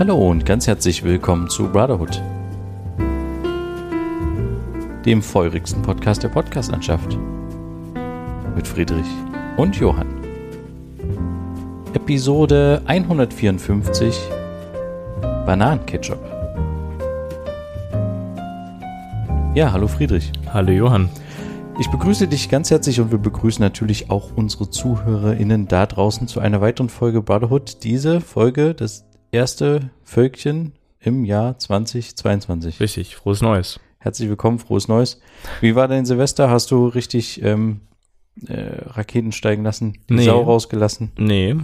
Hallo und ganz herzlich willkommen zu Brotherhood, dem feurigsten Podcast der Podcastlandschaft. Mit Friedrich und Johann. Episode 154 Bananenketchup. Ja, hallo Friedrich. Hallo Johann. Ich begrüße dich ganz herzlich und wir begrüßen natürlich auch unsere ZuhörerInnen da draußen zu einer weiteren Folge Brotherhood. Diese Folge, das erste Völkchen im Jahr 2022. Richtig, frohes Neues. Herzlich willkommen, frohes Neues. Wie war dein Silvester? Hast du richtig ähm, äh, Raketen steigen lassen, die Nee. Sau rausgelassen? Nee,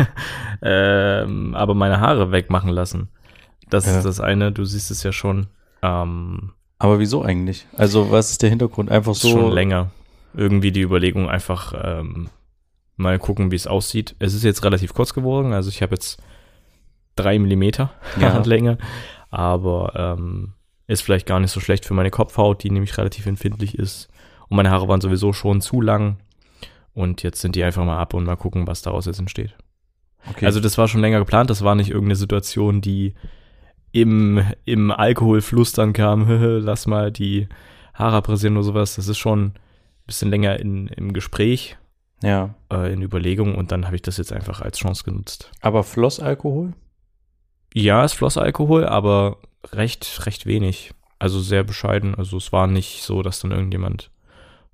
ähm, aber meine Haare wegmachen lassen. Das Ja. ist das eine, du siehst es ja schon. Ähm, Aber wieso eigentlich? Also was ist der Hintergrund? Einfach so. schon länger. Irgendwie die Überlegung einfach ähm, mal gucken, wie es aussieht. Es ist jetzt relativ kurz geworden, also ich habe jetzt drei Millimeter Ja. Länge, aber ähm, ist vielleicht gar nicht so schlecht für meine Kopfhaut, die nämlich relativ empfindlich ist. Und meine Haare waren sowieso schon zu lang. Und jetzt sind die einfach mal ab und mal gucken, was daraus jetzt entsteht. Okay. Also das war schon länger geplant, das war nicht irgendeine Situation, die im, im Alkoholfluss dann kam, lass mal die Haare abrasieren oder sowas. Das ist schon ein bisschen länger in, im Gespräch, ja. äh, in Überlegung und dann habe ich das jetzt einfach als Chance genutzt. Aber Flossalkohol? Ja, es floss Alkohol, aber recht, recht wenig. Also sehr bescheiden. Also es war nicht so, dass dann irgendjemand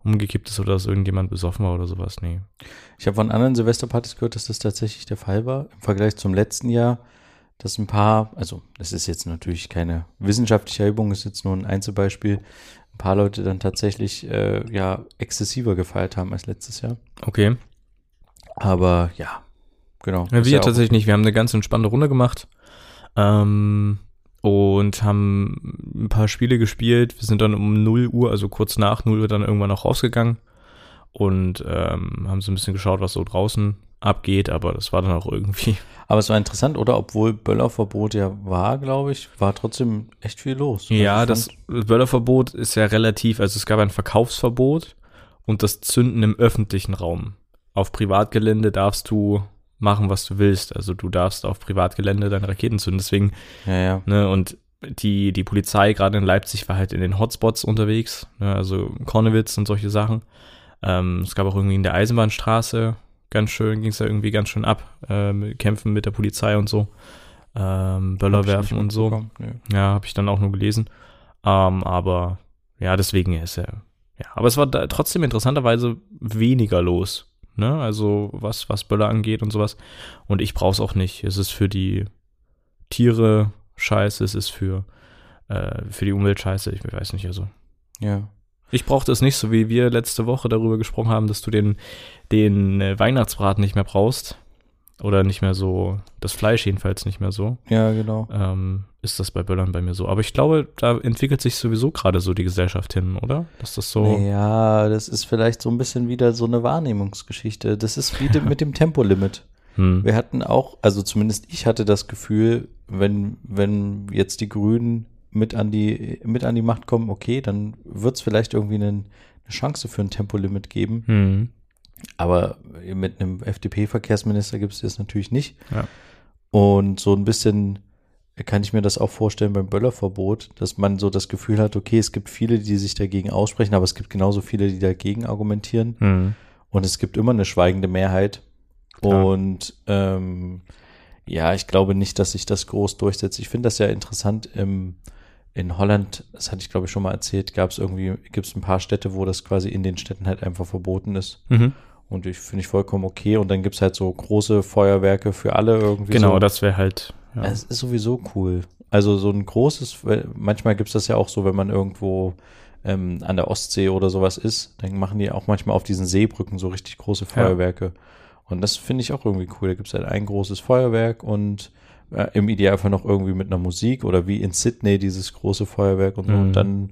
umgekippt ist oder dass irgendjemand besoffen war oder sowas. Nee. Ich habe von anderen Silvesterpartys gehört, dass das tatsächlich der Fall war. Im Vergleich zum letzten Jahr, dass ein paar, also das ist jetzt natürlich keine wissenschaftliche Erhebung, ist jetzt nur ein Einzelbeispiel, ein paar Leute dann tatsächlich äh, ja exzessiver gefeiert haben als letztes Jahr. Okay. Aber ja, genau. Ja, wir auch- tatsächlich nicht. Wir haben eine ganz entspannte Runde gemacht ähm, und haben ein paar Spiele gespielt. Wir sind dann um 0 Uhr, also kurz nach 0 Uhr, dann irgendwann auch rausgegangen und ähm, haben so ein bisschen geschaut, was so draußen abgeht, aber das war dann auch irgendwie. Aber es war interessant, oder? Obwohl Böllerverbot ja war, glaube ich, war trotzdem echt viel los. Also Ja, das Böllerverbot ist ja relativ, also es gab ein Verkaufsverbot und das Zünden im öffentlichen Raum. Auf Privatgelände darfst du machen, was du willst. Also du darfst auf Privatgelände deine Raketen zünden. Deswegen Ja, ja. Ne, und die, die Polizei gerade in Leipzig war halt in den Hotspots unterwegs, ne, also Kornewitz und solche Sachen. Ähm, es gab auch irgendwie in der Eisenbahnstraße ganz schön, ging es da irgendwie ganz schön ab, äh, Kämpfen mit der Polizei und so. Ähm, Böller werfen und so. nö. Ja, habe ich dann auch nur gelesen. Ähm, aber ja, deswegen ist er. Ja, aber es war da trotzdem interessanterweise weniger los. Ne? Also was, was Böller angeht und sowas. Und ich brauch's auch nicht. Es ist für die Tiere scheiße, es ist für, äh, für die Umwelt scheiße. Ich weiß nicht, also. Ja. Ich brauche das nicht, so wie wir letzte Woche darüber gesprochen haben, dass du den, den äh, Weihnachtsbraten nicht mehr brauchst. Oder nicht mehr so, das Fleisch jedenfalls nicht mehr so Ja, genau. ähm, ist das bei Böllern bei mir so. Aber ich glaube, da entwickelt sich sowieso gerade so die Gesellschaft hin, oder? Dass das so. Ja, das ist vielleicht so ein bisschen wieder so eine Wahrnehmungsgeschichte. Das ist wie mit dem Tempolimit. Hm. Wir hatten auch, also zumindest ich hatte das Gefühl, wenn, wenn jetzt die Grünen mit an die, mit an die Macht kommen, okay, dann wird es vielleicht irgendwie einen, eine Chance für ein Tempolimit geben. Hm. Aber mit einem FDP-Verkehrsminister gibt es das natürlich nicht. Ja. Und so ein bisschen kann ich mir das auch vorstellen beim Böllerverbot, dass man so das Gefühl hat, okay, es gibt viele, die sich dagegen aussprechen, aber es gibt genauso viele, die dagegen argumentieren. Hm. Und es gibt immer eine schweigende Mehrheit. Klar. Und ähm, ja, ich glaube nicht, dass sich das groß durchsetzt. Ich finde das ja interessant. Im, in Holland, das hatte ich glaube ich schon mal erzählt, gab es irgendwie, gibt es ein paar Städte, wo das quasi in den Städten halt einfach verboten ist. Mhm. Und ich finde ich vollkommen okay. Und dann gibt es halt so große Feuerwerke für alle irgendwie. Genau, so. das wäre halt. Ja. Es ist sowieso cool. Also so ein großes, manchmal gibt es das ja auch so, wenn man irgendwo ähm, an der Ostsee oder sowas ist, dann machen die auch manchmal auf diesen Seebrücken so richtig große Feuerwerke. Und das finde ich auch irgendwie cool. Da gibt es halt ein großes Feuerwerk und äh, im Idealfall noch irgendwie mit einer Musik oder wie in Sydney dieses große Feuerwerk und so. Mhm. Und dann,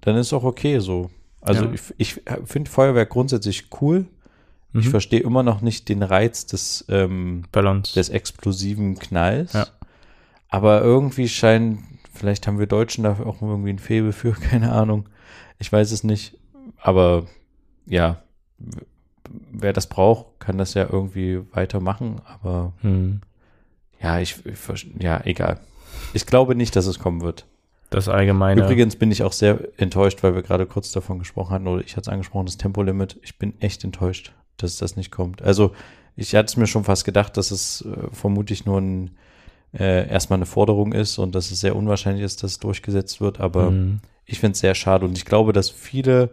dann ist auch okay so. Also Ja. ich, ich finde Feuerwerk grundsätzlich cool. Ich Mhm. verstehe immer noch nicht den Reiz des ähm, Ballons. des explosiven Knalls. Ja. Aber irgendwie scheint, vielleicht haben wir Deutschen da auch irgendwie ein Faible für, keine Ahnung. Ich weiß es nicht. Aber ja, wer das braucht, kann das ja irgendwie weitermachen. Aber Hm. Ja, ich, ich ja, egal. Ich glaube nicht, dass es kommen wird. Das allgemeine. Übrigens bin ich auch sehr enttäuscht, weil wir gerade kurz davon gesprochen hatten, oder ich hatte es angesprochen, das Tempolimit. Ich bin echt enttäuscht, dass das nicht kommt. Also, ich hatte es mir schon fast gedacht, dass es äh, vermutlich nur ein, äh, erstmal eine Forderung ist und dass es sehr unwahrscheinlich ist, dass es durchgesetzt wird, aber Mhm. ich finde es sehr schade und ich glaube, dass viele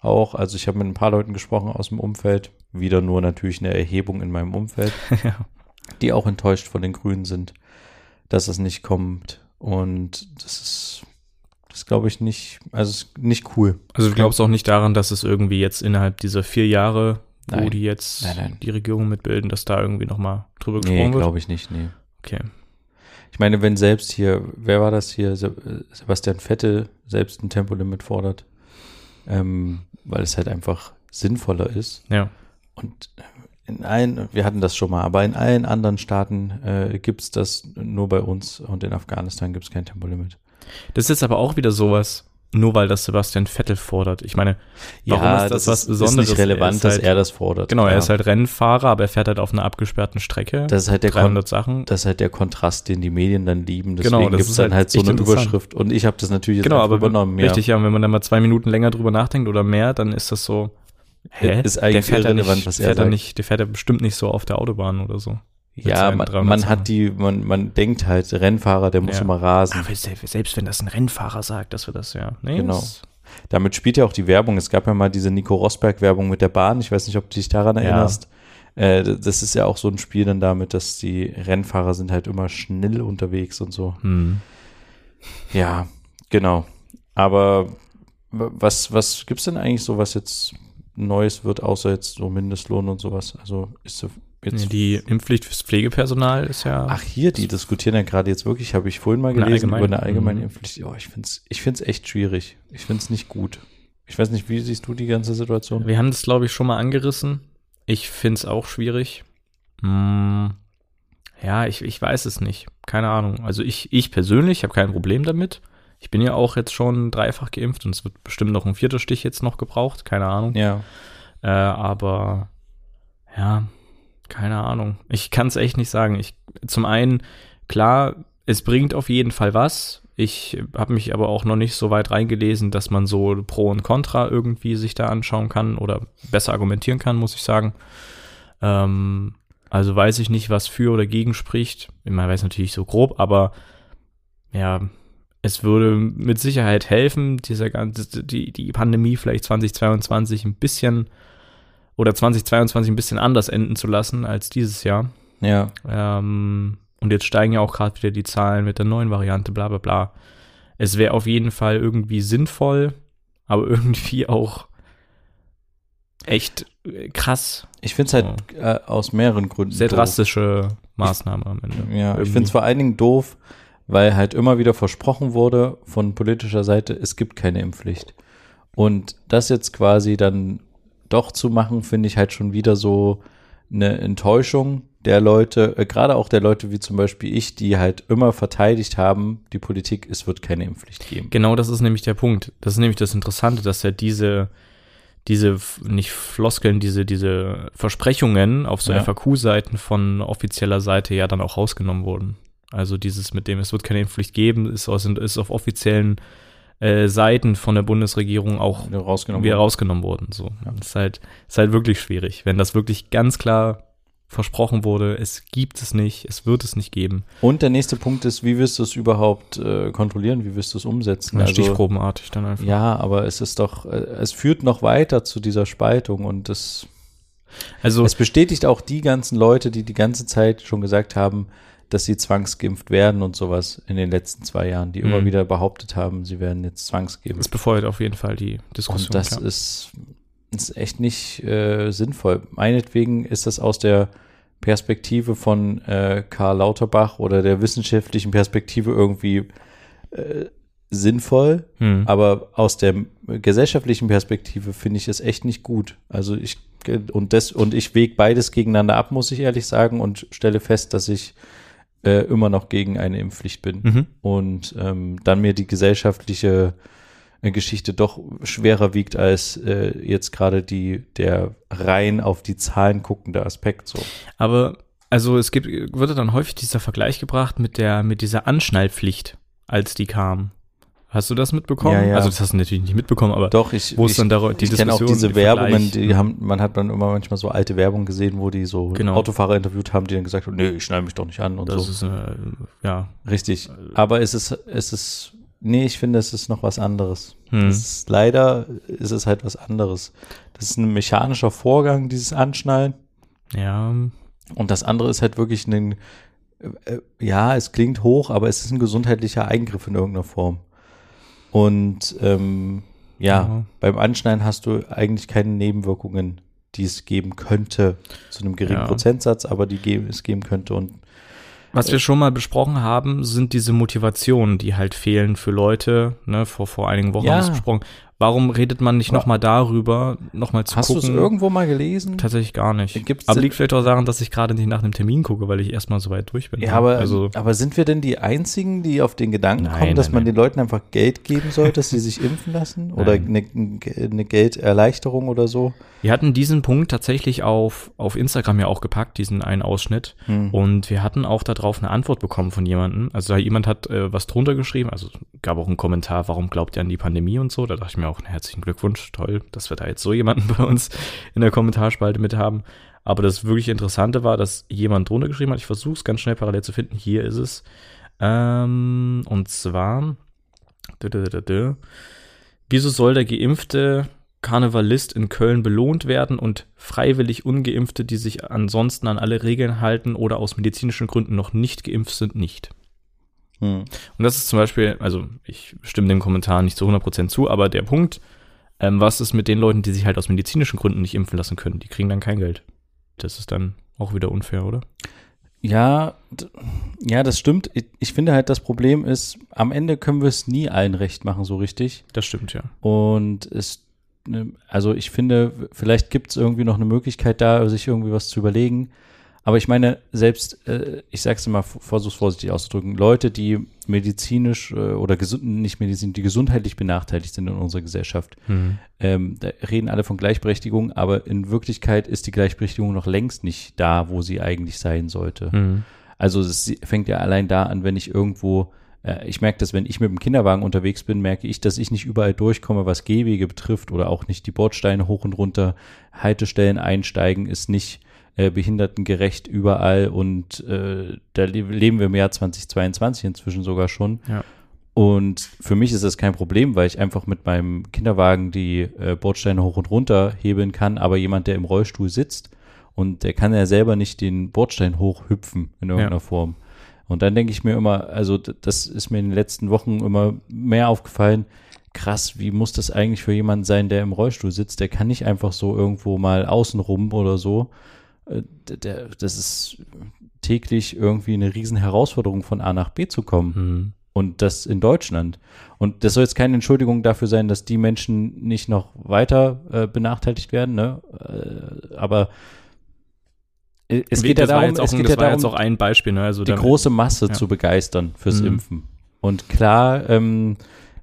auch, also ich habe mit ein paar Leuten gesprochen aus dem Umfeld, wieder nur natürlich eine Erhebung in meinem Umfeld, ja. die auch enttäuscht von den Grünen sind, dass es nicht kommt und das ist, das glaube ich nicht, also nicht cool. Also du glaubst auch nicht daran, dass es irgendwie jetzt innerhalb dieser vier Jahre, wo Nein. die jetzt Nein, nein. die Regierung mitbilden, dass da irgendwie nochmal drüber Nee, gesprochen wird? glaube ich nicht, nee. Okay. Ich meine, wenn selbst hier, wer war das hier, äh, Sebastian Vettel selbst ein Tempolimit fordert, ähm, weil es halt einfach sinnvoller ist. Ja. Und in allen, wir hatten das schon mal, aber in allen anderen Staaten äh, gibt es das nur bei uns und in Afghanistan gibt es kein Tempolimit. Das ist jetzt aber auch wieder sowas, nur weil das Sebastian Vettel fordert. Ich meine, warum ist das, was ist Besonderes? nicht relevant, Er ist dass halt- er das fordert. genau, er Ja. ist halt Rennfahrer, aber er fährt halt auf einer abgesperrten Strecke. das ist halt der Kon 300 Sachen. das ist halt der Kontrast, den die Medien dann lieben. Deswegen Genau, das gibt es ist dann halt halt so eine. Überschrift. Und ich habe das natürlich jetzt Genau, aber übernommen. ja. richtig, ja, und wenn man dann mal zwei Minuten länger drüber nachdenkt oder mehr, dann ist das so, hä? Ist eigentlich der fährt ja irrelevant, nicht, was er fährt sagt. nicht, der fährt ja bestimmt nicht so auf der Autobahn oder so. Ja, man, 300 man hat die, man, man denkt halt, Rennfahrer, der muss Ja. immer rasen. Aber selbst, wenn das ein Rennfahrer sagt, dass wir das ja. Nee, Genau. Damit spielt ja auch die Werbung. Es gab ja mal diese Nico Rosberg-Werbung mit der Bahn. Ich weiß nicht, ob du dich daran Ja. erinnerst. Äh, das ist ja auch so ein Spiel dann damit, dass die Rennfahrer sind halt immer schnell unterwegs und so. Hm. Ja, genau. Aber was, was gibt's denn eigentlich so, was jetzt Neues wird, außer jetzt so Mindestlohn und sowas? Also ist so jetzt. Die Impfpflicht fürs Pflegepersonal ist ja. Ach, hier, die diskutieren ja gerade jetzt wirklich, habe ich vorhin mal Eine gelesen, allgemeine. über eine allgemeine Mhm. Impfpflicht. Oh, ich finde es ich find's echt schwierig. Ich finde es nicht gut. Ich weiß nicht, wie siehst du die ganze Situation? Wir haben das, glaube ich, schon mal angerissen. Ich finde es auch schwierig. Hm, ja, ich, ich weiß es nicht. Keine Ahnung. Also ich, ich persönlich habe kein Problem damit. Ich bin ja auch jetzt schon dreifach geimpft und es wird bestimmt noch ein vierter Stich jetzt noch gebraucht. Keine Ahnung. Ja, Äh, aber ja, keine Ahnung. Ich kann es echt nicht sagen. Ich, zum einen, klar, es bringt auf jeden Fall was. Ich habe mich aber auch noch nicht so weit reingelesen, dass man so Pro und Contra irgendwie sich da anschauen kann oder besser argumentieren kann, muss ich sagen. Ähm, also weiß ich nicht, was für oder gegen spricht. Man weiß natürlich so grob, aber ja, es würde mit Sicherheit helfen, dieser ganze, die, die Pandemie vielleicht 2022 ein bisschen oder 2022 ein bisschen anders enden zu lassen als dieses Jahr. ja. Ähm, und jetzt steigen ja auch gerade wieder die Zahlen mit der neuen Variante, bla bla bla. Es wäre auf jeden Fall irgendwie sinnvoll, aber irgendwie auch echt äh, krass. Ich finde es halt äh, aus mehreren Gründen. Sehr doof. drastische Maßnahme am Ende. Ja, ich Irgendwie. finde es vor allen Dingen doof, weil halt immer wieder versprochen wurde von politischer Seite, es gibt keine Impfpflicht. Und das jetzt quasi dann doch zu machen, finde ich halt schon wieder so eine Enttäuschung der Leute, äh, gerade auch der Leute wie zum Beispiel ich, die halt immer verteidigt haben, die Politik, es wird keine Impfpflicht geben. Genau das ist nämlich der Punkt. Das ist nämlich das Interessante, dass ja diese, diese, nicht Floskeln, diese, diese Versprechungen auf so Ja. FAQ-Seiten von offizieller Seite ja dann auch rausgenommen wurden. Also dieses mit dem, es wird keine Impfpflicht geben, ist, aus, ist auf offiziellen äh, Seiten von der Bundesregierung auch Wieder rausgenommen. wieder rausgenommen worden. So. Das ist halt, ist halt wirklich schwierig, wenn das wirklich ganz klar versprochen wurde, es gibt es nicht, es wird es nicht geben. Und der nächste Punkt ist, wie wirst du es überhaupt äh, kontrollieren? Wie wirst du es umsetzen? Ja, Stichprobenartig dann einfach. Also Ja, aber es ist doch, äh, es führt noch weiter zu dieser Spaltung und es, Also es bestätigt auch die ganzen Leute, die die ganze Zeit schon gesagt haben, dass sie zwangsgeimpft werden und sowas in den letzten zwei Jahren, die immer Mhm. wieder behauptet haben, sie werden jetzt zwangsgeimpft. befeuert auf jeden Fall die Diskussion. Und das klar. ist, ist echt nicht äh, sinnvoll. Meinetwegen ist das aus der Perspektive von äh, Karl Lauterbach oder der wissenschaftlichen Perspektive irgendwie äh, sinnvoll, Hm. aber aus der gesellschaftlichen Perspektive finde ich es echt nicht gut. Also ich und das und ich wege beides gegeneinander ab, muss ich ehrlich sagen, und stelle fest, dass ich äh, immer noch gegen eine Impfpflicht bin Mhm. und ähm, dann mir die gesellschaftliche äh, Geschichte doch schwerer wiegt als äh, jetzt gerade die der rein auf die Zahlen guckende Aspekt so. Aber also es gibt, wurde dann häufig dieser Vergleich gebracht mit der, mit dieser Anschnallpflicht, als die kam. Hast du das mitbekommen? Ja, ja. Also das hast du natürlich nicht mitbekommen, aber Doch, ich, wo es ich, dann darüber, die ich kenne auch diese der Werbungen, die haben, man hat dann immer manchmal so alte Werbung gesehen, wo die so Genau. Autofahrer interviewt haben, die dann gesagt haben, nee, ich schneide mich doch nicht an und das so. ist, äh, ja, Richtig. Aber es ist, es ist, nee, ich finde, es ist noch was anderes. Hm. Ist, leider ist es halt was anderes. Das ist ein mechanischer Vorgang, dieses Anschnallen. ja, Und das andere ist halt wirklich ein, äh, ja, es klingt hoch, aber es ist ein gesundheitlicher Eingriff in irgendeiner Form. Und ähm, ja, Ja. beim Anschneiden hast du eigentlich keine Nebenwirkungen, die es geben könnte, zu einem geringen Ja. Prozentsatz, aber die es geben könnte. Und Was wir schon mal besprochen haben, sind diese Motivationen, die halt fehlen für Leute. Ne, vor, vor einigen Wochen Ja. haben wir es besprochen. Warum redet man nicht nochmal darüber, nochmal zu hast du es gucken? irgendwo mal gelesen? Tatsächlich gar nicht. Gibt's aber liegt vielleicht auch daran, dass ich gerade nicht nach einem Termin gucke, weil ich erstmal so weit durch bin. Ja, aber, also, aber sind wir denn die Einzigen, die auf den Gedanken Nein, kommen, dass nein, man nein. den Leuten einfach Geld geben soll, dass sie sich impfen lassen? Oder eine, eine Gelderleichterung oder so? wir hatten diesen Punkt tatsächlich auf, auf Instagram ja auch gepackt, diesen einen Ausschnitt. Hm. Und wir hatten auch darauf eine Antwort bekommen von jemandem. Also jemand hat äh, was drunter geschrieben, also gab auch einen Kommentar, warum glaubt ihr an die Pandemie und so. Da dachte ich mir auch, herzlichen Glückwunsch, toll, dass wir da jetzt so jemanden bei uns in der Kommentarspalte mit haben. Aber das wirklich Interessante war, dass jemand drunter geschrieben hat, ich versuche es ganz schnell parallel zu finden, hier ist es. Ähm, und zwar, wieso soll der geimpfte Karnevalist in Köln belohnt werden und freiwillig ungeimpfte, die sich ansonsten an alle Regeln halten oder aus medizinischen Gründen noch nicht geimpft sind, nicht. Hm. Und das ist zum Beispiel, also ich stimme dem Kommentar nicht zu 100% zu, aber der Punkt, ähm, was ist mit den Leuten, die sich halt aus medizinischen Gründen nicht impfen lassen können? Die kriegen dann kein Geld. Das ist dann auch wieder unfair, oder? Ja, ja, das stimmt. Ich, ich finde halt, das Problem ist, am Ende können wir es nie allen recht machen, so richtig. Das stimmt, ja. Und es, ne, also ich finde, vielleicht gibt es irgendwie noch eine Möglichkeit da, sich irgendwie was zu überlegen. Aber ich meine, selbst, äh, ich sag's immer, versuch's vorsichtig auszudrücken, Leute, die medizinisch äh, oder gesund, nicht medizinisch, die gesundheitlich benachteiligt sind in unserer Gesellschaft, Hm. ähm, da reden alle von Gleichberechtigung, aber in Wirklichkeit ist die Gleichberechtigung noch längst nicht da, wo sie eigentlich sein sollte. Hm. Also es fängt ja allein da an, wenn ich irgendwo, äh, ich merke das, wenn ich mit dem Kinderwagen unterwegs bin, merke ich, dass ich nicht überall durchkomme, was Gehwege betrifft oder auch nicht die Bordsteine hoch und runter, Haltestellen einsteigen ist nicht äh, behindertengerecht überall und äh, da le leben wir im Jahr 2022 inzwischen sogar schon. Ja. Und für mich ist das kein Problem, weil ich einfach mit meinem Kinderwagen die äh, Bordsteine hoch und runter hebeln kann, aber jemand, der im Rollstuhl sitzt und der kann ja selber nicht den Bordstein hochhüpfen in irgendeiner Ja. Form. Und dann denke ich mir immer, also das ist mir in den letzten Wochen immer mehr aufgefallen, krass, wie muss das eigentlich für jemanden sein, der im Rollstuhl sitzt? Der kann nicht einfach so irgendwo mal außenrum oder so. Äh, das ist täglich irgendwie eine riesen Herausforderung, von A nach B zu kommen. Hm. Und das in Deutschland. Und das soll jetzt keine Entschuldigung dafür sein, dass die Menschen nicht noch weiter äh, benachteiligt werden, ne? Äh, aber es geht ja darum, es geht ja darum, auch ein Beispiel, ne? Also die dann- große Masse ja. zu begeistern fürs Mhm. Impfen. Und klar, ähm,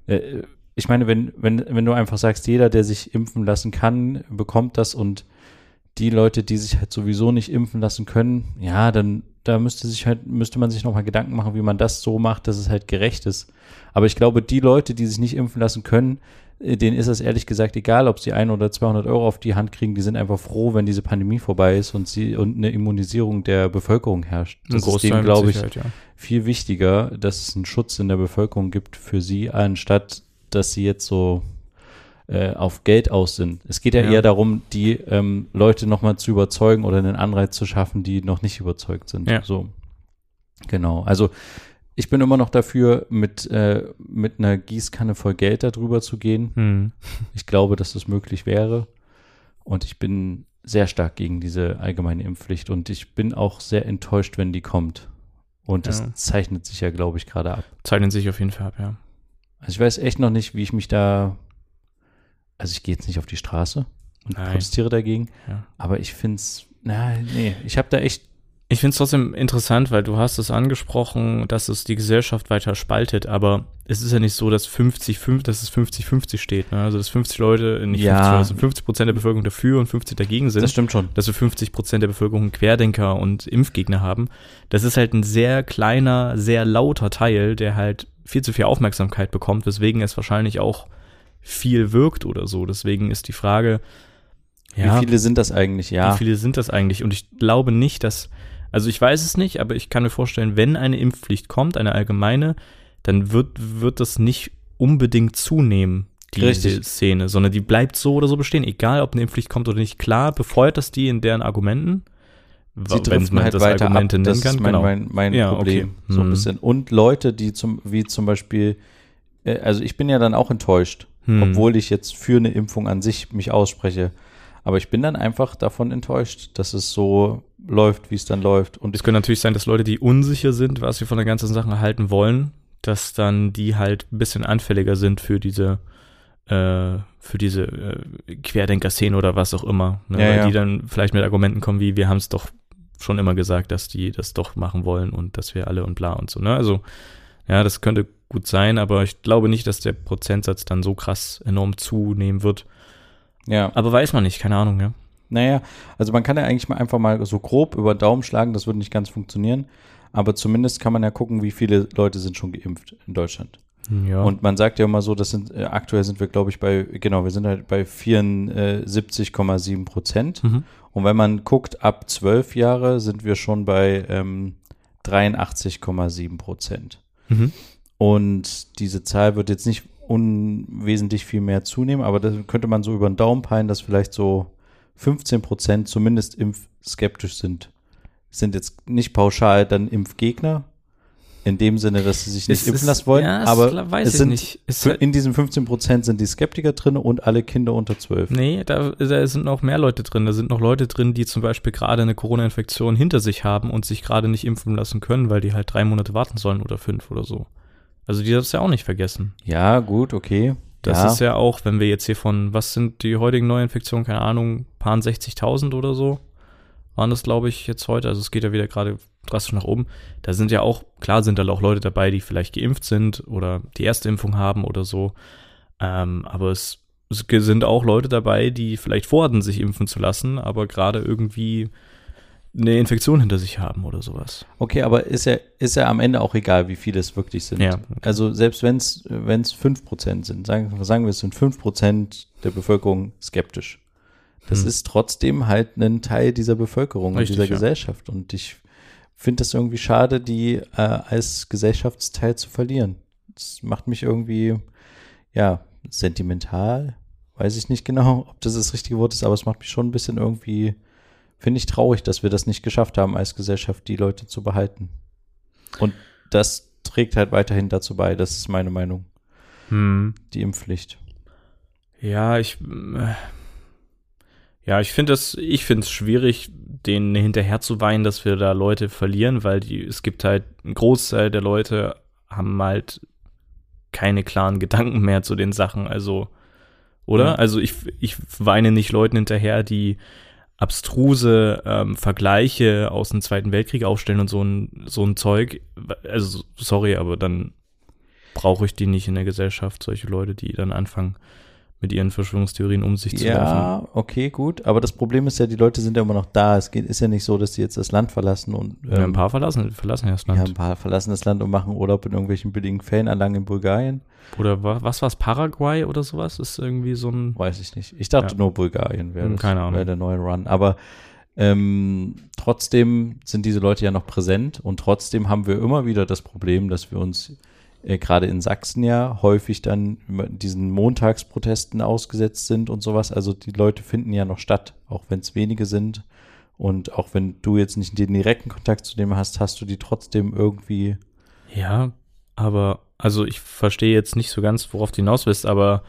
äh, ich meine, wenn, wenn, wenn du einfach sagst, jeder, der sich impfen lassen kann, bekommt das und die Leute, die sich halt sowieso nicht impfen lassen können, ja, dann da müsste sich halt, müsste man sich nochmal Gedanken machen, wie man das so macht, dass es halt gerecht ist. Aber ich glaube, die Leute, die sich nicht impfen lassen können, äh, denen ist es ehrlich gesagt egal, ob sie ein oder 200 Euro auf die Hand kriegen. Die sind einfach froh, wenn diese Pandemie vorbei ist und sie und eine Immunisierung der Bevölkerung herrscht. Das ist denen, mit glaube ich, ja. viel wichtiger, dass es einen Schutz in der Bevölkerung gibt für sie, anstatt dass sie jetzt so äh, auf Geld aus sind. Es geht ja, Ja. eher darum, die ähm, Leute nochmal zu überzeugen oder einen Anreiz zu schaffen, die noch nicht überzeugt sind. Ja. So. Genau. Also ich bin immer noch dafür, mit, äh, mit einer Gießkanne voll Geld darüber zu gehen. Hm. Ich glaube, dass das möglich wäre. Und ich bin sehr stark gegen diese allgemeine Impfpflicht. Und ich bin auch sehr enttäuscht, wenn die kommt. Und es Ja. zeichnet sich ja, glaube ich, gerade ab. Zeichnen sich auf jeden Fall ab, ja. Also ich weiß echt noch nicht, wie ich mich da. Also ich gehe jetzt nicht auf die Straße und Nein. protestiere dagegen. Ja. Aber ich finde es. Na, nee, ich habe da echt Ich finde es trotzdem interessant, weil du hast es angesprochen, dass es die Gesellschaft weiter spaltet, aber es ist ja nicht so, dass 50, 5, dass es 50-50 steht. Ne? Also dass 50 Leute, nicht Ja. 50, also 50 Prozent der Bevölkerung dafür und 50 dagegen sind. Das stimmt schon. dass wir 50 Prozent der Bevölkerung Querdenker und Impfgegner haben. Das ist halt ein sehr kleiner, sehr lauter Teil, der halt viel zu viel Aufmerksamkeit bekommt, weswegen es wahrscheinlich auch viel wirkt oder so. Deswegen ist die Frage, ja, Wie viele sind das eigentlich? Ja. wie viele sind das eigentlich? Und ich glaube nicht, dass, also ich weiß es nicht, aber ich kann mir vorstellen, wenn eine Impfpflicht kommt, eine allgemeine, dann wird, wird das nicht unbedingt zunehmen, diese Richtig. Szene, sondern die bleibt so oder so bestehen, egal ob eine Impfpflicht kommt oder nicht. Klar, befeuert das die in deren Argumenten, Sie driften halt weiter ab. Das ist mein, mein, mein Ja, Problem. okay. So ein Mhm. bisschen. Und Leute, die zum, wie zum Beispiel, äh, also ich bin ja dann auch enttäuscht, Hm. obwohl ich jetzt für eine Impfung an sich mich ausspreche. Aber ich bin dann einfach davon enttäuscht, dass es so läuft, wie es dann läuft. Und Es könnte natürlich sein, dass Leute, die unsicher sind, was sie von der ganzen Sache halten wollen, dass dann die halt ein bisschen anfälliger sind für diese äh, für diese äh, Querdenker-Szene oder was auch immer. Ne? Ja, Weil ja. die dann vielleicht mit Argumenten kommen wie, wir haben es doch schon immer gesagt, dass die das doch machen wollen und dass wir alle und bla und so. Ne? Also ja, das könnte gut sein, aber ich glaube nicht, dass der Prozentsatz dann so krass enorm zunehmen wird. ja. Aber weiß man nicht, keine Ahnung, ja. Naja, also man kann ja eigentlich mal einfach mal so grob über den Daumen schlagen, das würde nicht ganz funktionieren. Aber zumindest kann man ja gucken, wie viele Leute sind schon geimpft in Deutschland. Ja. Und man sagt ja immer so, das sind, äh, aktuell sind wir, glaube ich, bei, genau, wir sind halt bei 74,7 Prozent. mhm. Und wenn man guckt, ab 12 Jahre sind wir schon bei ähm, 83,7 Prozent. Mhm. Und diese Zahl wird jetzt nicht unwesentlich viel mehr zunehmen, aber das könnte man so über den Daumen peilen, dass vielleicht so 15 Prozent zumindest impfskeptisch sind. Sind jetzt nicht pauschal dann Impfgegner, in dem Sinne, dass sie sich nicht Es impfen ist- lassen wollen, ja, aber es sind. Es in diesen 15 Prozent sind die Skeptiker drin und alle Kinder unter 12. Nee, da, da sind noch mehr Leute drin. Da sind noch Leute drin, die zum Beispiel gerade eine Corona-Infektion hinter sich haben und sich gerade nicht impfen lassen können, weil die halt drei Monate warten sollen oder fünf oder so. Also die das ja auch nicht vergessen. Ja, gut, okay. Das ja. ist ja auch, wenn wir jetzt hier von, was sind die heutigen Neuinfektionen, keine Ahnung, paar 60.000 oder so, waren das, glaube ich, jetzt heute. Also es geht ja wieder gerade drastisch nach oben. Da sind ja auch, klar sind da auch Leute dabei, die vielleicht geimpft sind oder die erste Impfung haben oder so. Ähm, aber es, es sind auch Leute dabei, die vielleicht vorhatten, sich impfen zu lassen, aber gerade irgendwie eine Infektion hinter sich haben oder sowas. Okay, aber ist ja, ist ja am Ende auch egal, wie viele es wirklich sind. Ja, Also selbst wenn es wenn es 5% sind, sagen, sagen wir, es sind 5% der Bevölkerung skeptisch. Das Hm. ist trotzdem halt ein Teil dieser Bevölkerung Richtig, und dieser ja. Gesellschaft. Und ich finde es irgendwie schade, die äh, als Gesellschaftsteil zu verlieren. Das macht mich irgendwie, ja, sentimental. Weiß ich nicht genau, ob das das richtige Wort ist, aber es macht mich schon ein bisschen irgendwie, finde ich traurig, dass wir das nicht geschafft haben, als Gesellschaft die Leute zu behalten. Und das trägt halt weiterhin dazu bei, das ist meine Meinung, Hm. die Impfpflicht. Ja, ich. äh, Ja, ich finde es, ich finde es schwierig, denen hinterher zu weinen, dass wir da Leute verlieren, weil die, es gibt halt, ein Großteil der Leute haben halt keine klaren Gedanken mehr zu den Sachen, also, oder? Ja. Also ich, ich weine nicht Leuten hinterher, die abstruse ähm, Vergleiche aus dem Zweiten Weltkrieg aufstellen und so ein, so ein Zeug. Also, sorry, aber dann brauche ich die nicht in der Gesellschaft, solche Leute, die dann anfangen, mit ihren Verschwörungstheorien um sich zu werfen. Ja, okay, gut. Aber das Problem ist ja, die Leute sind ja immer noch da. Es geht, ist ja nicht so, dass die jetzt das Land verlassen und Ja, ein ähm, paar verlassen, verlassen ja das ja, Land. ein paar verlassen das Land und machen Urlaub in irgendwelchen billigen Ferienanlagen in Bulgarien. Oder wa- was war's, Paraguay oder sowas? Ist irgendwie so ein. Weiß ich nicht. Ich dachte Ja. nur Bulgarien wäre Hm, das, keine Ahnung. wäre der neue Run. Aber ähm, trotzdem sind diese Leute ja noch präsent und trotzdem haben wir immer wieder das Problem, dass wir uns äh, gerade in Sachsen ja häufig dann diesen Montagsprotesten ausgesetzt sind und sowas. Also die Leute finden ja noch statt, auch wenn es wenige sind. Und auch wenn du jetzt nicht den direkten Kontakt zu dem hast, hast du die trotzdem irgendwie. Ja, aber, also ich verstehe jetzt nicht so ganz, worauf du hinaus willst, aber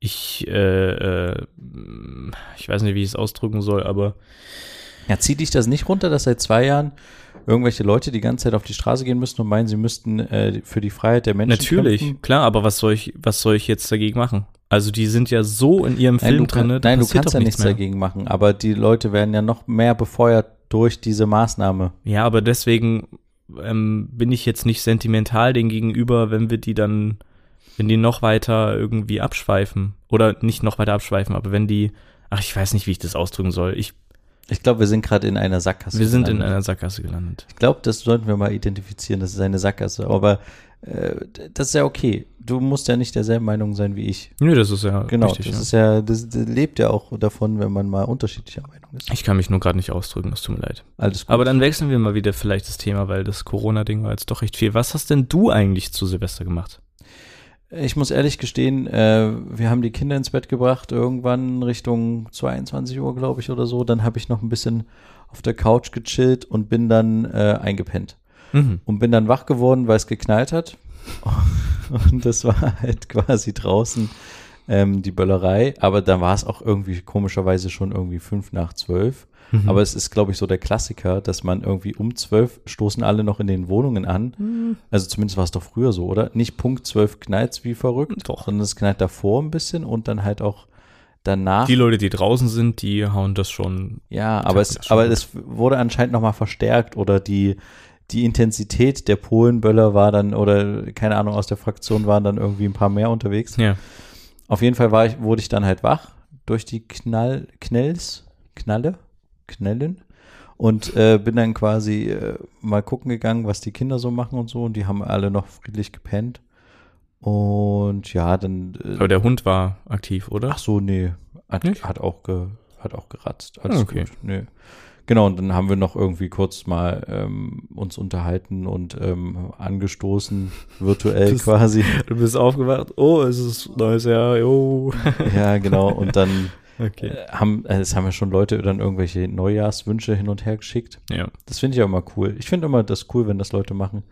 ich, äh, äh, ich weiß nicht, wie ich es ausdrücken soll, aber Ja, zieht dich das nicht runter, dass seit zwei Jahren irgendwelche Leute die ganze Zeit auf die Straße gehen müssen und meinen, sie müssten äh, für die Freiheit der Menschen natürlich, kämpfen? klar, aber was soll ich, was soll ich jetzt dagegen machen? Also die sind ja so in ihrem Nein, Film du, kann, drin, da nein, du kannst doch ja nichts mehr. dagegen machen, aber die Leute werden ja noch mehr befeuert durch diese Maßnahme. Ja, aber deswegen ähm, bin ich jetzt nicht sentimental denen gegenüber, wenn wir die dann, wenn die noch weiter irgendwie abschweifen. Oder nicht noch weiter abschweifen, aber wenn die, ach, ich weiß nicht, wie ich das ausdrücken soll. Ich, Ich glaube, wir sind gerade in einer Sackgasse. wir sind in gelandet. einer Sackgasse gelandet. Ich glaube, das sollten wir mal identifizieren. Das ist eine Sackgasse. Aber äh, das ist ja okay. Du musst ja nicht derselben Meinung sein wie ich. Nö, das ist ja Genau, richtig. das ja. ist ja, das, das lebt ja auch davon, wenn man mal unterschiedlicher Meinung ist. Ich kann mich nur gerade nicht ausdrücken, das tut mir leid. Alles gut. Aber dann wechseln wir mal wieder vielleicht das Thema, weil das Corona-Ding war jetzt doch recht viel. Was hast denn du eigentlich zu Silvester gemacht? Ich muss ehrlich gestehen, äh, wir haben die Kinder ins Bett gebracht, irgendwann Richtung 22 Uhr, glaube ich, oder so. Dann habe ich noch ein bisschen auf der Couch gechillt und bin dann äh, eingepennt. Mhm. Und bin dann wach geworden, weil es geknallt hat. Und das war halt quasi draußen ähm, die Böllerei. Aber da war es auch irgendwie komischerweise schon irgendwie fünf nach zwölf. Mhm. Aber es ist, glaube ich, so der Klassiker, dass man irgendwie um zwölf stoßen alle noch in den Wohnungen an. Mhm. Also zumindest war es doch früher so, oder? Nicht Punkt zwölf knallt's wie verrückt, Doch. sondern es knallt davor ein bisschen und dann halt auch danach. Die Leute, die draußen sind, die hauen das schon. ja, aber es, aber es wurde anscheinend nochmal verstärkt oder die, die Intensität der Polenböller war dann, oder keine Ahnung, aus der Fraktion waren dann irgendwie ein paar mehr unterwegs. Ja. Auf jeden Fall war ich, wurde ich dann halt wach durch die Knall, Knells, Knalle, Knellen und äh, bin dann quasi äh, mal gucken gegangen, was die Kinder so machen und so und die haben alle noch friedlich gepennt. Und ja, dann äh, Aber der Hund war aktiv, oder? ach so, nee, hat, hat auch ge, hat auch geratzt. Alles Ah, okay. gut. Nee. Genau, und dann haben wir noch irgendwie kurz mal ähm, uns unterhalten und ähm, angestoßen, virtuell Das- quasi. Du bist aufgewacht. Oh, es ist neues Jahr. Jo. Ja, genau. Und dann Okay. äh, haben, äh, es haben ja schon Leute dann irgendwelche Neujahrswünsche hin und her geschickt. Ja. Das finde ich auch immer cool. Ich finde immer das cool, wenn das Leute machen.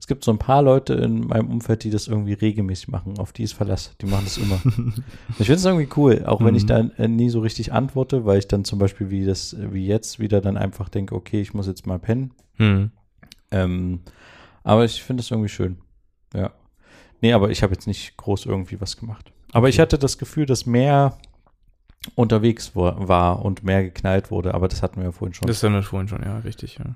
Es gibt so ein paar Leute in meinem Umfeld, die das irgendwie regelmäßig machen, auf die ist Verlass. Die machen das immer. ich finde es irgendwie cool, auch wenn ich Mhm. da äh, nie so richtig antworte, weil ich dann zum Beispiel wie das, wie jetzt wieder dann einfach denke, okay, ich muss jetzt mal pennen. Hm. Ähm, aber ich finde es irgendwie schön. Ja. Nee, aber ich habe jetzt nicht groß irgendwie was gemacht. Aber ich Okay. hatte das Gefühl, dass mehr unterwegs war, war und mehr geknallt wurde, aber das hatten wir ja vorhin schon. Das haben wir vorhin schon, ja, richtig, ja.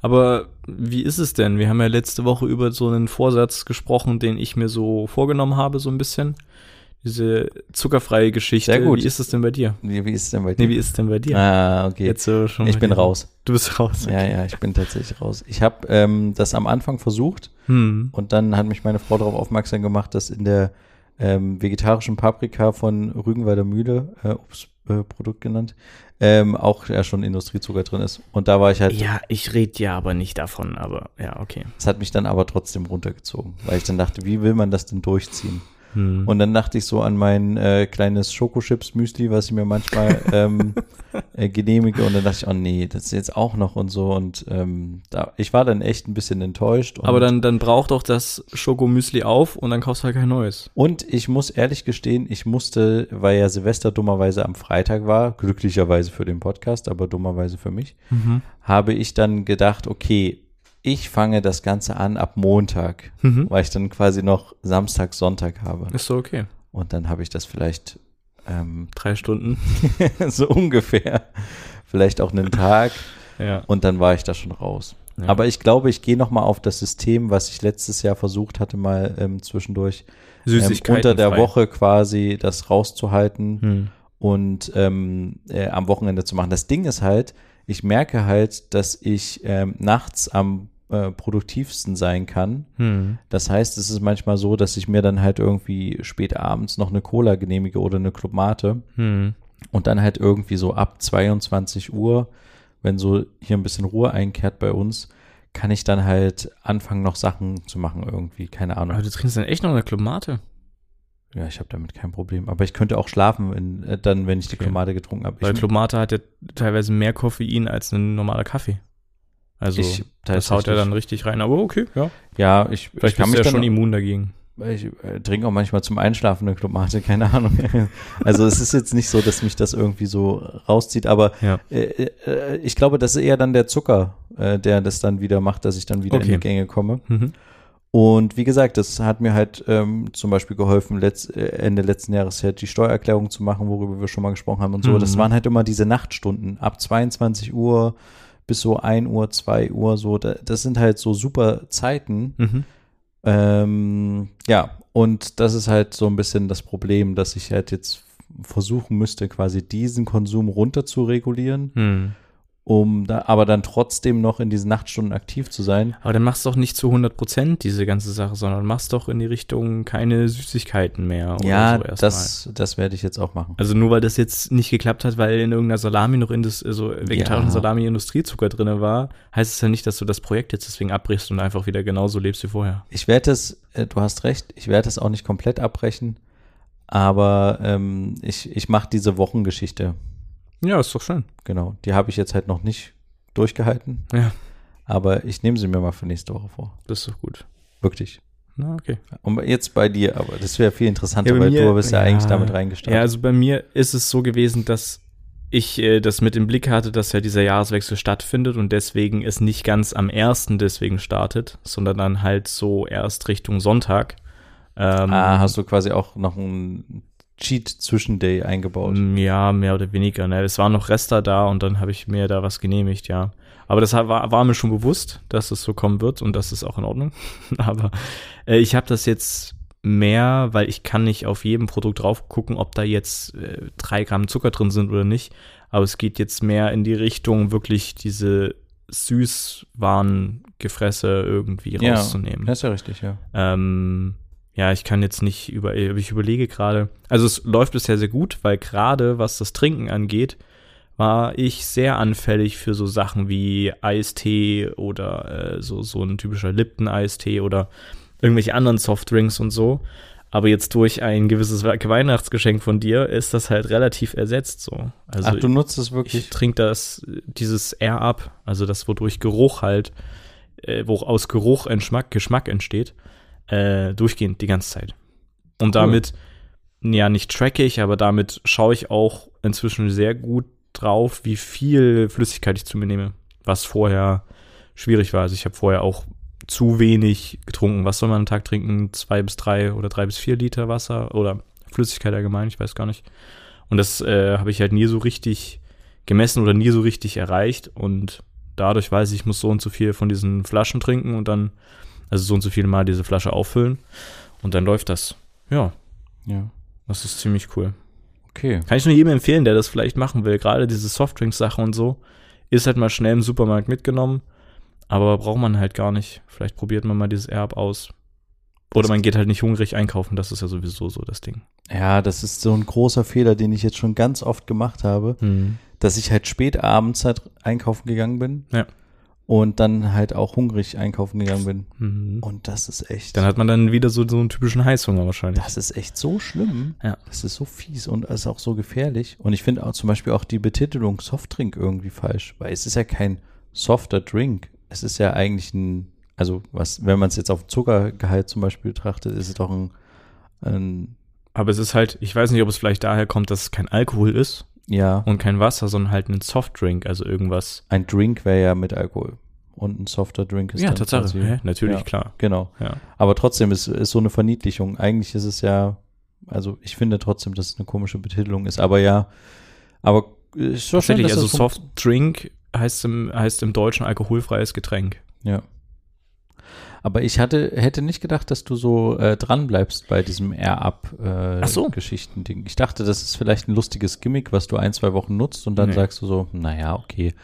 Aber wie ist es denn? Wir haben ja letzte Woche über so einen Vorsatz gesprochen, den ich mir so vorgenommen habe, so ein bisschen. Diese zuckerfreie Geschichte. Sehr gut. Wie ist es denn bei dir? wie, wie ist es denn bei dir? Nee, wie ist es denn bei dir? ah, okay. Jetzt so schon ich bin dir. raus. Du bist raus. Ja, ja, ich bin tatsächlich raus. Ich habe ähm, das am Anfang versucht Hm. und dann hat mich meine Frau darauf aufmerksam gemacht, dass in der ähm, vegetarischen Paprika von Rügenwalder Mühle, äh, Obstprodukt genannt, ähm, auch ja schon Industriezucker drin ist. Und da war ich halt, Ja, ich rede ja aber nicht davon, aber ja, okay. es hat mich dann aber trotzdem runtergezogen, weil ich dann dachte, wie will man das denn durchziehen? Hm. Und dann dachte ich so an mein äh, kleines Schokochips-Müsli, was ich mir manchmal ähm, äh, genehmige. Und dann dachte ich, oh nee, das ist jetzt auch noch und so. Und ähm, da, ich war dann echt ein bisschen enttäuscht. Aber dann, dann braucht doch das Schokomüsli auf und dann kaufst du halt kein neues. Und ich muss ehrlich gestehen, ich musste, weil ja Silvester dummerweise am Freitag war, glücklicherweise für den Podcast, aber dummerweise für mich, habe ich dann gedacht, okay, ich fange das Ganze an ab Montag, Mhm. weil ich dann quasi noch Samstag, Sonntag habe. Ist so okay. Und dann habe ich das vielleicht ähm, Drei Stunden. so ungefähr. Vielleicht auch einen Tag Ja. und dann war ich da schon raus. Ja. Aber ich glaube, ich gehe nochmal auf das System, was ich letztes Jahr versucht hatte, mal ähm, zwischendurch ähm, unter der frei. Woche quasi das rauszuhalten Hm. und ähm, äh, am Wochenende zu machen. Das Ding ist halt, ich merke halt, dass ich ähm, nachts am äh, produktivsten sein kann. Hm. Das heißt, es ist manchmal so, dass ich mir dann halt irgendwie spät abends noch eine Cola genehmige oder eine Club Mate Hm. und dann halt irgendwie so ab 22 Uhr, wenn so hier ein bisschen Ruhe einkehrt bei uns, kann ich dann halt anfangen, noch Sachen zu machen irgendwie, keine Ahnung. Aber du trinkst dann echt noch eine Clubmate? Ja, ich habe damit kein Problem. Aber ich könnte auch schlafen, wenn, äh, dann, wenn ich die Okay. Klomate getrunken habe. Weil Clubmate hat ja teilweise mehr Koffein als ein normaler Kaffee. Also Ich das haut ja dann richtig rein. Aber okay, ja. ja, ich, Vielleicht ich kann mich ja schon immun dagegen. ich äh, trinke auch manchmal zum Einschlafen eine Klomate, keine Ahnung. also es ist jetzt nicht so, dass mich das irgendwie so rauszieht, aber Ja. äh, äh, ich glaube, das ist eher dann der Zucker, äh, der das dann wieder macht, dass ich dann wieder in Okay. die Gänge komme. Mhm. Und wie gesagt, das hat mir halt ähm, zum Beispiel geholfen, letzt, äh, Ende letzten Jahres halt die Steuererklärung zu machen, worüber wir schon mal gesprochen haben und so. Mhm. Das waren halt immer diese Nachtstunden ab 22 Uhr bis so 1 Uhr, 2 Uhr, so, da, das sind halt so super Zeiten. Mhm. Ähm, ja, und das ist halt so ein bisschen das Problem, dass ich halt jetzt versuchen müsste, quasi diesen Konsum runter zu regulieren, Hm. Um da, aber dann trotzdem noch in diesen Nachtstunden aktiv zu sein. Aber dann machst du doch nicht zu 100 Prozent diese ganze Sache, sondern machst doch in die Richtung keine Süßigkeiten mehr. Oder ja, so das, das werde ich jetzt auch machen. Also nur weil das jetzt nicht geklappt hat, weil in irgendeiner Salami noch Indus so vegetarischen Ja. Salami Industriezucker drin war, heißt es ja nicht, dass du das Projekt jetzt deswegen abbrichst und einfach wieder genauso lebst wie vorher. Ich werde es, äh, du hast recht, ich werde es auch nicht komplett abbrechen, aber ähm, ich, ich mache diese Wochengeschichte. Ja, ist doch schön. Genau, die habe ich jetzt halt noch nicht durchgehalten, Ja, aber ich nehme sie mir mal für nächste Woche vor. das ist doch gut. Wirklich. Na, okay. Und jetzt bei dir, aber das wäre viel interessanter, Ja, weil mir- du bist ja, ja. eigentlich damit reingestartet. Ja, also bei mir ist es so gewesen, dass ich äh, das mit im Blick hatte, dass ja dieser Jahreswechsel stattfindet und deswegen es nicht ganz am ersten deswegen startet, sondern dann halt so erst Richtung Sonntag. Ähm, ah, hast du quasi auch noch einen Cheat-Zwischenday eingebaut? Mm, Ja, mehr oder weniger. Ne? Es waren noch Rester da und dann habe ich mir da was genehmigt, ja. Aber das war, war mir schon bewusst, dass es so kommen wird und das ist auch in Ordnung. Aber äh, ich habe das jetzt mehr, weil ich kann nicht auf jedem Produkt drauf gucken, ob da jetzt äh, drei Gramm Zucker drin sind oder nicht. Aber es geht jetzt mehr in die Richtung, wirklich diese Süßwarengefresse irgendwie Ja, rauszunehmen. Das ist ja richtig, ja. Ähm, ja, ich kann jetzt nicht über, ich überlege gerade, also es läuft bisher sehr gut, weil gerade was das Trinken angeht, war ich sehr anfällig für so Sachen wie Eistee oder äh, so, so ein typischer Lipton-Eistee oder irgendwelche anderen Softdrinks und so. Aber jetzt durch ein gewisses We- Weihnachtsgeschenk von dir ist das halt relativ ersetzt so. Also Ach, du nutzt es ich wirklich? trinke das, dieses Air up, also das, wodurch Geruch halt, äh, wo aus Geruch ein Geschmack, Geschmack entsteht, äh, durchgehend die ganze Zeit. Und damit, ja, nicht tracke ich, aber damit schaue ich auch inzwischen sehr gut drauf, wie viel Flüssigkeit ich zu mir nehme, was vorher schwierig war. Also ich habe vorher auch zu wenig getrunken. Was soll man am Tag trinken? Zwei bis drei oder drei bis vier Liter Wasser oder Flüssigkeit allgemein, ich weiß gar nicht. Und das äh, habe ich halt nie so richtig gemessen oder nie so richtig erreicht. Und dadurch weiß ich, ich muss so und so viel von diesen Flaschen trinken und dann, also so und so viele Mal diese Flasche auffüllen. Und dann läuft das. Ja, Ja. das ist ziemlich cool. Okay. Kann ich nur jedem empfehlen, der das vielleicht machen will. Gerade diese Softdrinks-Sache und so. Ist halt mal schnell im Supermarkt mitgenommen. Aber braucht man halt gar nicht. Vielleicht probiert man mal dieses Erb aus. Oder man geht halt nicht hungrig einkaufen. Das ist ja sowieso so das Ding. Ja, das ist so ein großer Fehler, den ich jetzt schon ganz oft gemacht habe, dass ich halt spät abends halt einkaufen gegangen bin. Ja. Und dann halt auch hungrig einkaufen gegangen bin. Mhm. Und das ist echt. Dann hat man dann wieder so, so einen typischen Heißhunger wahrscheinlich. Das ist echt so schlimm. Ja. Das ist so fies und ist auch so gefährlich. Und ich finde auch zum Beispiel auch die Betitelung Softdrink irgendwie falsch, weil es ist ja kein softer Drink. Es ist ja eigentlich ein, also was, wenn man es jetzt auf Zuckergehalt zum Beispiel betrachtet, ist es doch ein, ein Aber es ist halt, ich weiß nicht, ob es vielleicht daher kommt, dass es kein Alkohol ist ja, und kein Wasser, sondern halt ein Softdrink, also irgendwas. ein Drink wäre ja mit Alkohol. Und ein softer Drink ist ja, dann Tatsache. Hä? Natürlich, ja, klar. Genau. Ja. Aber trotzdem ist, ist so eine Verniedlichung. Eigentlich ist es ja, also ich finde trotzdem, dass es eine komische Betitelung ist. Aber ja, aber äh, ist schon schön, Tatsächlich, dass also Softdrink heißt im, heißt im Deutschen alkoholfreies Getränk. Ja. Aber ich hatte, hätte nicht gedacht, dass du so äh, dran bleibst bei diesem Ach so. Air-Up-Geschichten-Ding. ich dachte, das ist vielleicht ein lustiges Gimmick, was du ein, zwei Wochen nutzt und dann Nee. sagst du so, naja, okay,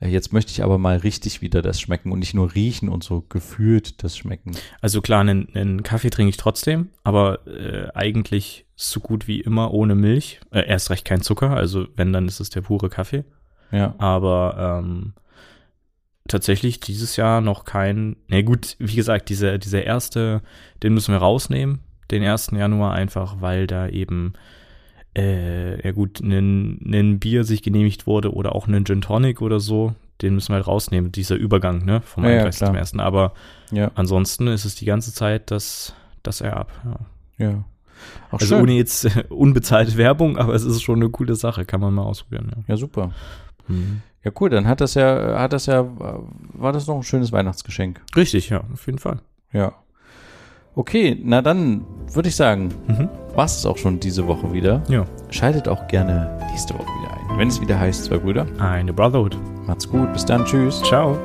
äh, jetzt möchte ich aber mal richtig wieder das schmecken und nicht nur riechen und so gefühlt das Schmecken. Also klar, einen, einen Kaffee trinke ich trotzdem, aber äh, eigentlich so gut wie immer ohne Milch. Äh, erst recht kein Zucker, also wenn, dann ist es der pure Kaffee. Ja. Aber ähm, tatsächlich dieses Jahr noch kein. Na gut, wie gesagt, dieser, dieser erste, den müssen wir rausnehmen, den 1. Januar, einfach weil da eben äh, ja gut, ein, ein Bier sich genehmigt wurde oder auch ein Gin Tonic oder so, den müssen wir halt rausnehmen, dieser Übergang, ne, vom Ja, ja, 31. zum klar. 1. Aber Ja, ansonsten ist es die ganze Zeit das, das Erb. Ja. ja. Auch Also schön. ohne jetzt äh, unbezahlte Werbung, aber es ist schon eine coole Sache, kann man mal ausprobieren. Ja. ja, super. Mhm. Ja, cool, dann hat das ja, hat das ja, war das noch ein schönes Weihnachtsgeschenk. Richtig, ja, auf jeden Fall. Ja. Okay, na dann würde ich sagen, Mhm. war es auch schon diese Woche wieder. Ja. Schaltet auch gerne nächste Woche wieder ein, wenn es wieder heißt, zwei Brüder. Eine Brotherhood. Macht's gut. Bis dann. Tschüss. Ciao.